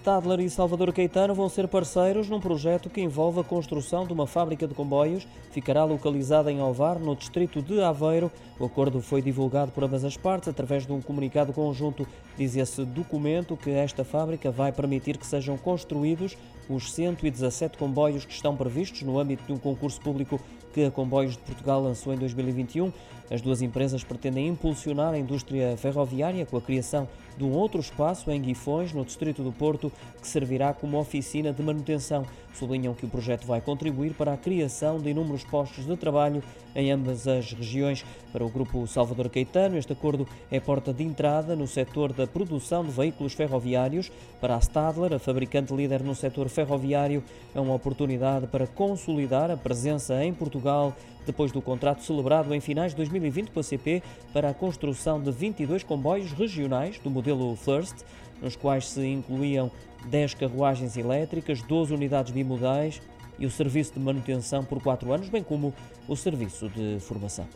Stadler e Salvador Caetano vão ser parceiros num projeto que envolve a construção de uma fábrica de comboios. Ficará localizada em Alvar, no distrito de Aveiro. O acordo foi divulgado por ambas as partes através de um comunicado conjunto. Diz esse documento que esta fábrica vai permitir que sejam construídos os 117 comboios que estão previstos no âmbito de um concurso público que a Comboios de Portugal lançou em 2021. As duas empresas pretendem impulsionar a indústria ferroviária com a criação de um outro espaço em Guifões, no distrito do Porto, que servirá como oficina de manutenção. Sublinham que o projeto vai contribuir para a criação de inúmeros postos de trabalho em ambas as regiões. Para o grupo Salvador Caetano, este acordo é porta de entrada no setor da produção de veículos ferroviários. Para a Stadler, a fabricante líder no setor ferroviário, é uma oportunidade para consolidar a presença em Portugal depois do contrato celebrado em finais de 2020 com a CP para a construção de 22 comboios regionais do modelo First, nos quais se incluíam 10 carruagens elétricas, 12 unidades bimodais e o serviço de manutenção por 4 anos, bem como o serviço de formação.